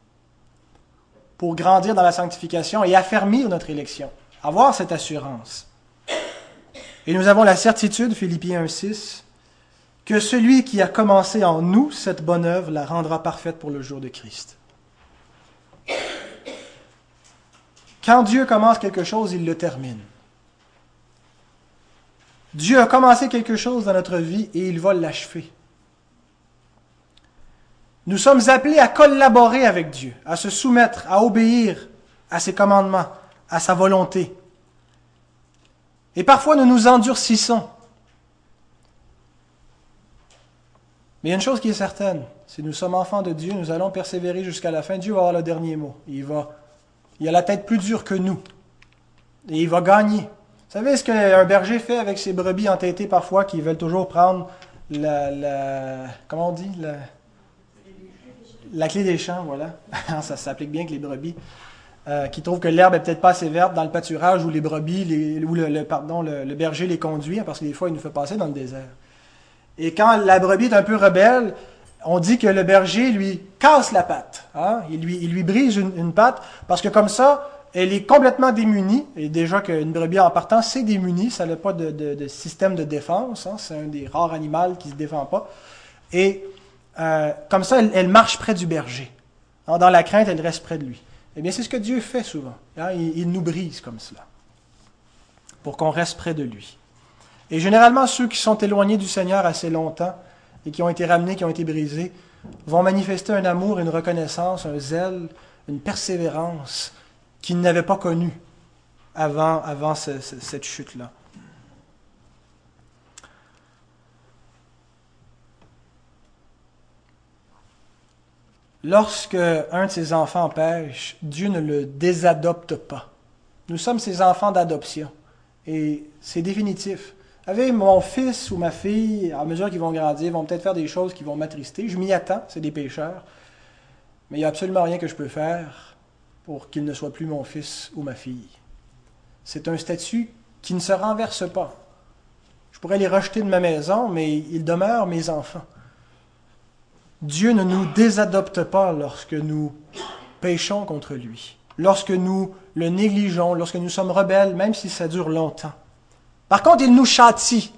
Pour grandir dans la sanctification et affermir notre élection. Avoir cette assurance. Et nous avons la certitude, Philippiens 1.6, que celui qui a commencé en nous cette bonne œuvre la rendra parfaite pour le jour de Christ. Quand Dieu commence quelque chose, il le termine. Dieu a commencé quelque chose dans notre vie et il va l'achever. Nous sommes appelés à collaborer avec Dieu, à se soumettre, à obéir à ses commandements, à sa volonté. Et parfois nous nous endurcissons. Mais il y a une chose qui est certaine, si nous sommes enfants de Dieu, nous allons persévérer jusqu'à la fin. Dieu va avoir le dernier mot. Il a la tête plus dure que nous. Et il va gagner. Vous savez ce qu'un berger fait avec ses brebis entêtées parfois qui veulent toujours prendre la, comment on dit? La, la clé des champs, voilà. ça s'applique bien que les brebis. Euh, qui trouvent que l'herbe est peut-être pas assez verte dans le pâturage où les brebis, le, berger les conduit, parce que des fois il nous fait passer dans le désert. Et quand la brebis est un peu rebelle, on dit que le berger lui casse la patte. Hein. Il, lui, brise une, une patte, parce que comme ça, elle est complètement démunie. Et déjà qu'une brebis en partant, c'est démunie. Ça n'a pas de, système de défense. Hein. C'est un des rares animaux qui ne se défend pas. Et euh, comme ça, elle, marche près du berger. dans la crainte, elle reste près de lui. Eh bien, c'est ce que Dieu fait souvent. Hein. Il, nous brise comme cela. Pour qu'on reste près de lui. Et généralement, ceux qui sont éloignés du Seigneur assez longtemps et qui ont été ramenés, qui ont été brisés, vont manifester un amour, une reconnaissance, un zèle, une persévérance qu'il n'avait pas connu avant, avant cette chute-là. Lorsque un de ses enfants pêche, Dieu ne le désadopte pas. Nous sommes ses enfants d'adoption. Et c'est définitif. Avec mon fils ou ma fille, à mesure qu'ils vont grandir, vont peut-être faire des choses qui vont m'attrister. Je m'y attends, c'est des pécheurs. Mais il n'y a absolument rien que je peux faire pour qu'il ne soit plus mon fils ou ma fille. C'est un statut qui ne se renverse pas. Je pourrais les rejeter de ma maison, mais ils demeurent mes enfants. Dieu ne nous désadopte pas lorsque nous péchons contre lui, lorsque nous le négligeons, lorsque nous sommes rebelles, même si ça dure longtemps. Par contre, il nous châtie.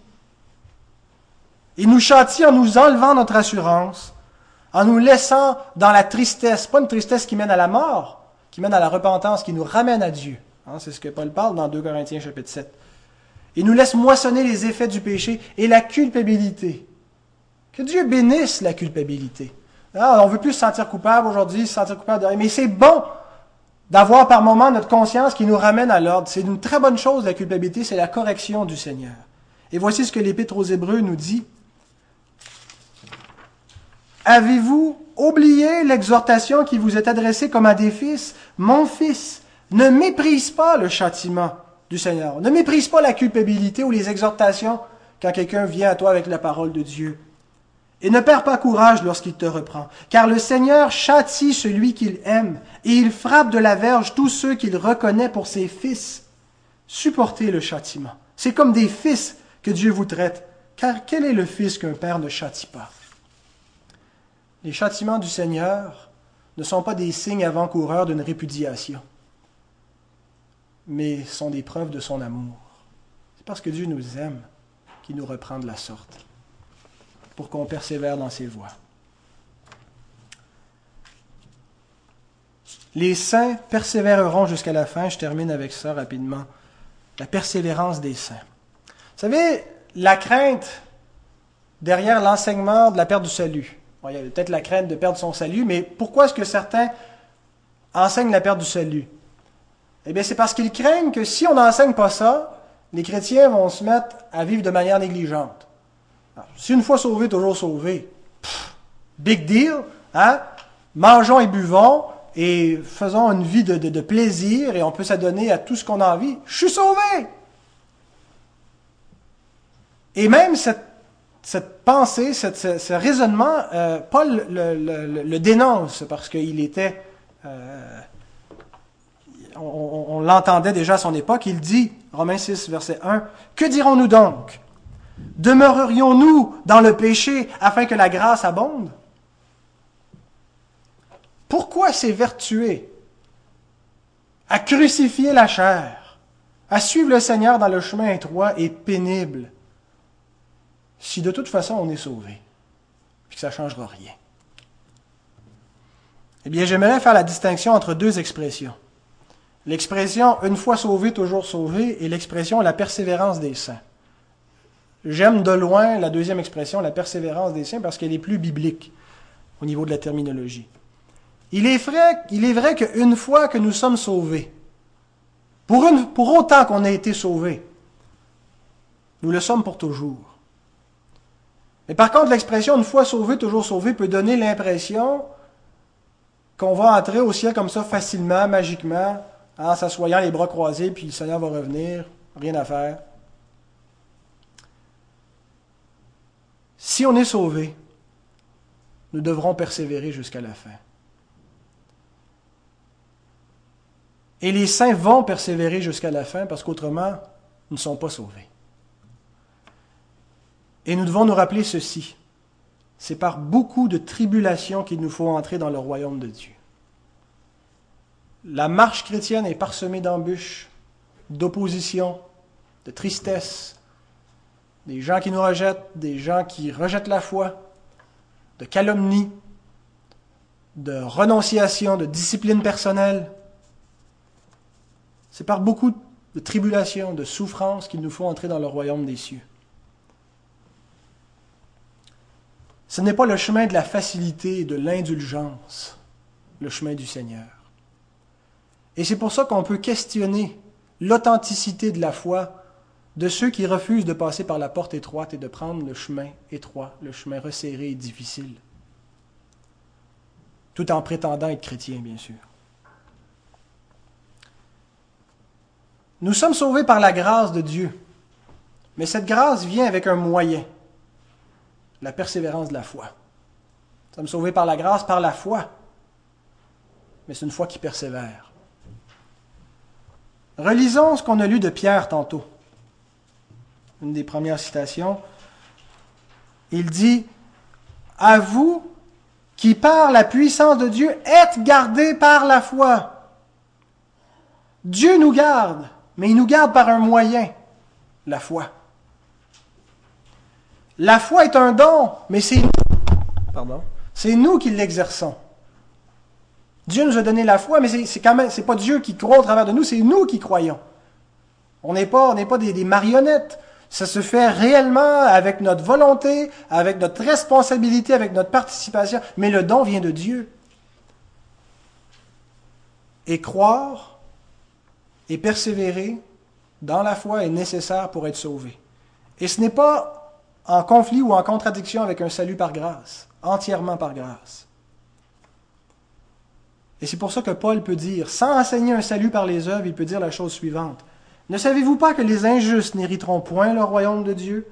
Il nous châtie en nous enlevant notre assurance, en nous laissant dans la tristesse, pas une tristesse qui mène à la mort, qui mène à la repentance, qui nous ramène à Dieu. Hein, c'est ce que Paul parle dans 2 Corinthiens chapitre 7. Il nous laisse moissonner les effets du péché et la culpabilité. Que Dieu bénisse la culpabilité. Ah, on veut plus se sentir coupable aujourd'hui, se sentir coupable de. Mais c'est bon d'avoir par moment notre conscience qui nous ramène à l'ordre. C'est une très bonne chose, la culpabilité, c'est la correction du Seigneur. Et voici ce que l'Épître aux Hébreux nous dit. Avez-vous oublié l'exhortation qui vous est adressée comme à des fils? Mon fils, ne méprise pas le châtiment du Seigneur. Ne méprise pas la culpabilité ou les exhortations quand quelqu'un vient à toi avec la parole de Dieu. Et ne perds pas courage lorsqu'il te reprend, car le Seigneur châtie celui qu'il aime, et il frappe de la verge tous ceux qu'il reconnaît pour ses fils. Supportez le châtiment. C'est comme des fils que Dieu vous traite, car quel est le fils qu'un père ne châtie pas? Les châtiments du Seigneur ne sont pas des signes avant-coureurs d'une répudiation, mais sont des preuves de son amour. C'est parce que Dieu nous aime qu'il nous reprend de la sorte pour qu'on persévère dans ses voies. Les saints persévéreront jusqu'à la fin. Je termine avec ça rapidement. La persévérance des saints. Vous savez, la crainte derrière l'enseignement de la perte du salut. il y a peut-être la crainte de perdre son salut, mais pourquoi est-ce que certains enseignent la perte du salut? Eh bien, c'est parce qu'ils craignent que si on n'enseigne pas ça, les chrétiens vont se mettre à vivre de manière négligente. Si une fois sauvé, toujours sauvé, big deal, hein? Mangeons et buvons et faisons une vie de, plaisir et on peut s'adonner à tout ce qu'on a envie. Je suis sauvé! Et même cette, pensée, ce raisonnement, euh, Paul le, dénonce parce qu'il était... Euh, on, on l'entendait déjà à son époque, il dit, Romains 6, verset 1, Que dirons-nous donc? Demeurerions-nous dans le péché afin que la grâce abonde? Pourquoi s'évertuer à crucifier la chair, à suivre le Seigneur dans le chemin étroit et pénible, si de toute façon on est sauvé, et que ça ne changera rien? Eh bien, j'aimerais faire la distinction entre deux expressions. L'expression une fois sauvé, toujours sauvé, et l'expression la persévérance des saints. J'aime de loin la deuxième expression, la persévérance des saints, parce qu'elle est plus biblique au niveau de la terminologie. Il est vrai, qu'une fois que nous sommes sauvés, pour autant qu'on a été sauvés, nous le sommes pour toujours. Mais par contre, l'expression une fois sauvé, toujours sauvé peut donner l'impression qu'on va entrer au ciel comme ça facilement, magiquement, en s'assoyant les bras croisés, puis le Seigneur va revenir, rien à faire. Si on est sauvé, nous devrons persévérer jusqu'à la fin. Et les saints vont persévérer jusqu'à la fin parce qu'autrement, ils ne sont pas sauvés. Et nous devons nous rappeler ceci. C'est par beaucoup de tribulations qu'il nous faut entrer dans le royaume de Dieu. La marche chrétienne est parsemée d'embûches, d'opposition, de tristesse, des gens qui nous rejettent, des gens qui rejettent la foi, de calomnie, de renonciation, de discipline personnelle. C'est par beaucoup de tribulations, de souffrances qu'il nous faut entrer dans le royaume des cieux. Ce n'est pas le chemin de la facilité et de l'indulgence, le chemin du Seigneur. Et c'est pour ça qu'on peut questionner l'authenticité de la foi de ceux qui refusent de passer par la porte étroite et de prendre le chemin étroit, le chemin resserré et difficile, tout en prétendant être chrétien, bien sûr. Nous sommes sauvés par la grâce de Dieu, mais cette grâce vient avec un moyen, la persévérance de la foi. Nous sommes sauvés par la grâce, par la foi, mais c'est une foi qui persévère. Relisons ce qu'on a lu de Pierre tantôt. Une des premières citations. Il dit, À vous qui par la puissance de Dieu êtes gardés par la foi. Dieu nous garde, mais il nous garde par un moyen, la foi. La foi est un don, mais c'est nous, qui l'exerçons. Dieu nous a donné la foi, mais c'est quand même, pas Dieu qui croit au travers de nous, c'est nous qui croyons. On n'est pas, n'est pas des marionnettes. Ça se fait réellement avec notre volonté, avec notre responsabilité, avec notre participation, mais le don vient de Dieu. Et croire et persévérer dans la foi est nécessaire pour être sauvé. Et ce n'est pas en conflit ou en contradiction avec un salut par grâce, entièrement par grâce. Et c'est pour ça que Paul peut dire, sans enseigner un salut par les œuvres, il peut dire la chose suivante. Ne savez-vous pas que les injustes n'hériteront point le royaume de Dieu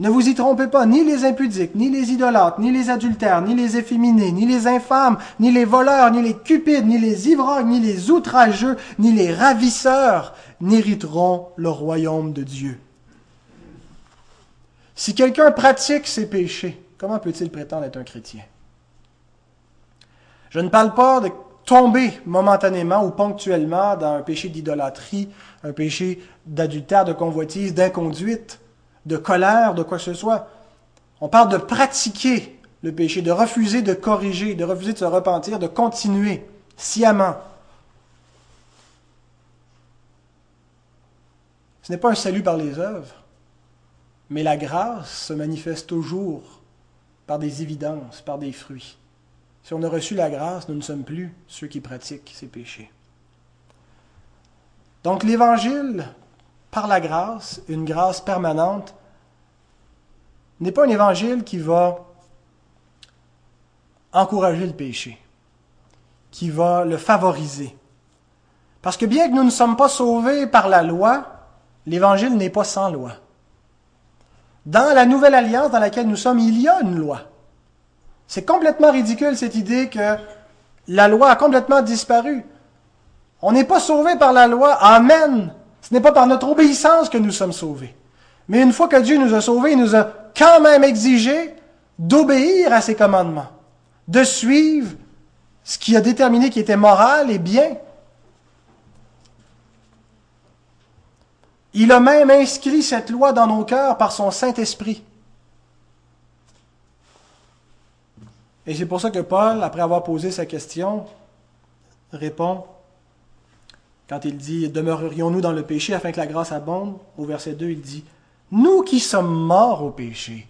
Ne vous y trompez pas, ni les impudiques, ni les idolâtres, ni les adultères, ni les efféminés, ni les infâmes, ni les voleurs, ni les cupides, ni les ivrognes, ni les outrageux, ni les ravisseurs n'hériteront le royaume de Dieu. Si quelqu'un pratique ses péchés, comment peut-il prétendre être un chrétien Je ne parle pas de tomber momentanément ou ponctuellement dans un péché d'idolâtrie, un péché d'adultère, de convoitise, d'inconduite, de colère, de quoi que ce soit. On parle de pratiquer le péché, de refuser de corriger, de refuser de se repentir, de continuer sciemment. Ce n'est pas un salut par les œuvres, mais la grâce se manifeste toujours par des évidences, par des fruits. Si on a reçu la grâce, nous ne sommes plus ceux qui pratiquent ces péchés. Donc l'Évangile, par la grâce, une grâce permanente, n'est pas un évangile qui va encourager le péché, qui va le favoriser. Parce que bien que nous ne sommes pas sauvés par la loi, l'évangile n'est pas sans loi. Dans la nouvelle alliance dans laquelle nous sommes, il y a une loi. C'est complètement ridicule cette idée que la loi a complètement disparu. On n'est pas sauvé par la loi. Amen. Ce n'est pas par notre obéissance que nous sommes sauvés. Mais une fois que Dieu nous a sauvés, il nous a quand même exigé d'obéir à ses commandements, de suivre ce qui a déterminé qui était moral et bien. Il a même inscrit cette loi dans nos cœurs par son Saint-Esprit. Et c'est pour ça que Paul, après avoir posé sa question, répond, quand il dit Demeurerions-nous dans le péché afin que la grâce abonde Au verset 2, il dit Nous qui sommes morts au péché,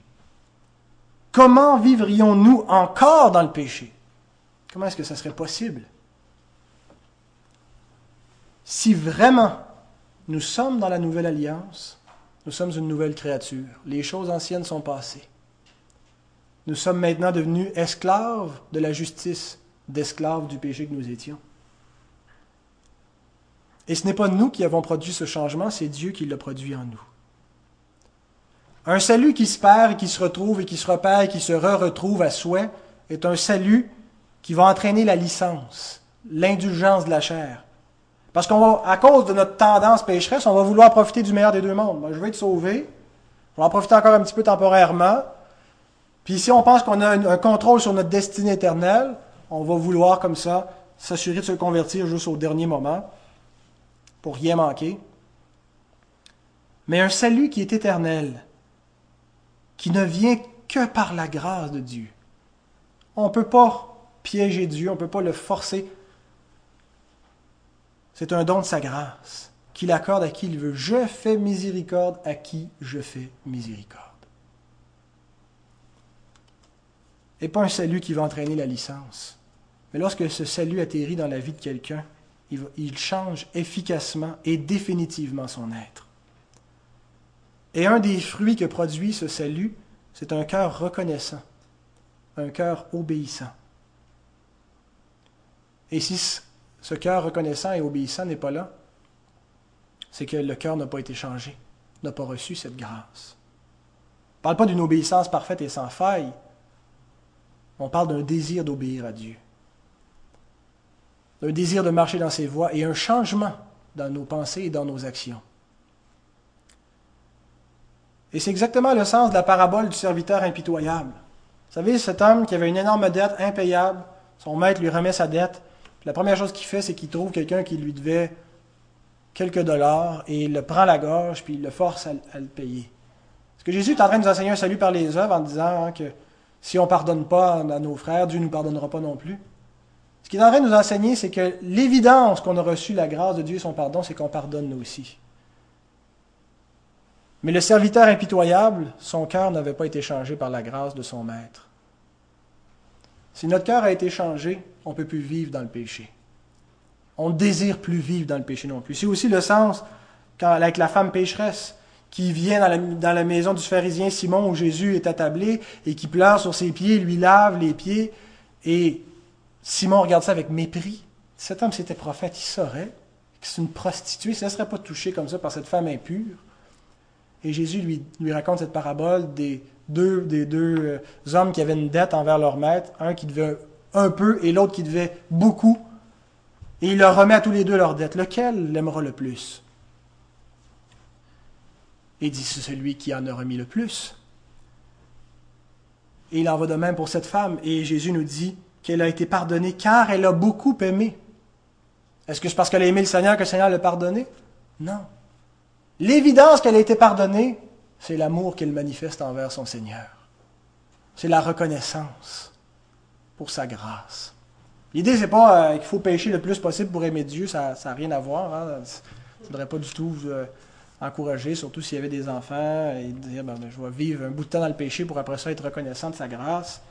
comment vivrions-nous encore dans le péché? Comment est-ce que ça serait possible? Si vraiment nous sommes dans la nouvelle alliance, nous sommes une nouvelle créature, les choses anciennes sont passées. Nous sommes maintenant devenus esclaves de la justice, d'esclaves du péché que nous étions. Et ce n'est pas nous qui avons produit ce changement, c'est Dieu qui l'a produit en nous. Un salut qui se perd et qui se retrouve et qui se repère et qui se re-retrouve à souhait est un salut qui va entraîner la licence, l'indulgence de la chair. Parce qu'on va, à cause de notre tendance pécheresse, on va vouloir profiter du meilleur des deux mondes. Je vais être sauvé, je vais en profiter encore un petit peu temporairement, puis si on pense qu'on a un, contrôle sur notre destinée éternelle, on va vouloir comme ça s'assurer de se convertir juste au dernier moment pour rien manquer. Mais un salut qui est éternel, qui ne vient que par la grâce de Dieu. On ne peut pas piéger Dieu, on ne peut pas le forcer. C'est un don de sa grâce qu'il accorde à qui il veut. Je fais miséricorde à qui je fais miséricorde. Et pas un salut qui va entraîner la licence. Mais lorsque ce salut atterrit dans la vie de quelqu'un, il, change efficacement et définitivement son être. Et un des fruits que produit ce salut, c'est un cœur reconnaissant, un cœur obéissant. Et si ce cœur reconnaissant et obéissant n'est pas là, c'est que le cœur n'a pas été changé, n'a pas reçu cette grâce. ne parle pas d'une obéissance parfaite et sans faille, on parle d'un désir d'obéir à Dieu, d'un désir de marcher dans ses voies et un changement dans nos pensées et dans nos actions. Et c'est exactement le sens de la parabole du serviteur impitoyable. Vous savez, cet homme qui avait une énorme dette impayable, son maître lui remet sa dette. la première chose qu'il fait, c'est qu'il trouve quelqu'un qui lui devait quelques dollars et il le prend à la gorge puis il le force à, le payer. Est-ce que Jésus est en train de nous enseigner un salut par les œuvres en disant hein, que si on ne pardonne pas à nos frères, Dieu ne nous pardonnera pas non plus? Ce qu'il est en train nous enseigner, c'est que l'évidence qu'on a reçu la grâce de Dieu et son pardon, c'est qu'on pardonne nous aussi. Mais le serviteur impitoyable, son cœur n'avait pas été changé par la grâce de son maître. Si notre cœur a été changé, on ne peut plus vivre dans le péché. On ne désire plus vivre dans le péché non plus. C'est aussi le sens avec la femme pécheresse qui vient dans la, maison du pharisien Simon où Jésus est attablé et qui pleure sur ses pieds, lui lave les pieds. Et Simon regarde ça avec mépris. Cet homme, c'était prophète, il saurait que c'est une prostituée, ça ne serait pas touché comme ça par cette femme impure. Et Jésus lui, lui raconte cette parabole des deux, des deux euh, hommes qui avaient une dette envers leur maître, un qui devait un peu et l'autre qui devait beaucoup. Et il leur remet à tous les deux leur dette. Lequel l'aimera le plus? Et dit c'est celui qui en a remis le plus. Et il en va de même pour cette femme. Et Jésus nous dit qu'elle a été pardonnée car elle a beaucoup aimé. Est-ce que c'est parce qu'elle a aimé le Seigneur que le Seigneur l'a pardonnée? Non. L'évidence qu'elle a été pardonnée, c'est l'amour qu'elle manifeste envers son Seigneur. C'est la reconnaissance pour sa grâce. L'idée, c'est pas euh, qu'il faut pécher le plus possible pour aimer Dieu, ça n'a rien à voir. Hein. Je ne voudrais pas du tout euh, encourager, surtout s'il y avait des enfants, et dire ben, ben, je vais vivre un bout de temps dans le péché pour après ça être reconnaissant de sa grâce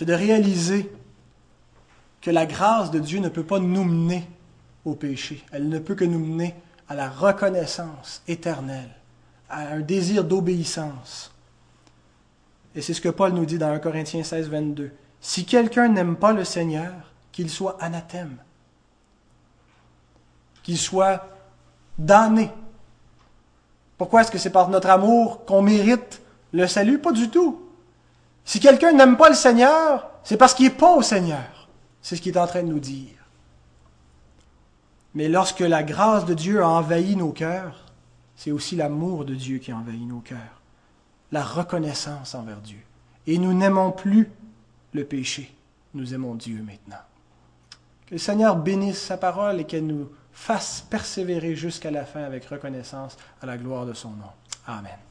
c'est de réaliser que la grâce de Dieu ne peut pas nous mener au péché. Elle ne peut que nous mener à la reconnaissance éternelle, à un désir d'obéissance. Et c'est ce que Paul nous dit dans 1 Corinthiens 16, 22. Si quelqu'un n'aime pas le Seigneur, qu'il soit anathème, qu'il soit damné. Pourquoi est-ce que c'est par notre amour qu'on mérite le salut? Pas du tout. Si quelqu'un n'aime pas le Seigneur, c'est parce qu'il n'est pas au Seigneur. C'est ce qu'il est en train de nous dire. Mais lorsque la grâce de Dieu a envahi nos cœurs, c'est aussi l'amour de Dieu qui a envahi nos cœurs, la reconnaissance envers Dieu. Et nous n'aimons plus le péché, nous aimons Dieu maintenant. Que le Seigneur bénisse sa parole et qu'elle nous fasse persévérer jusqu'à la fin avec reconnaissance à la gloire de son nom. Amen.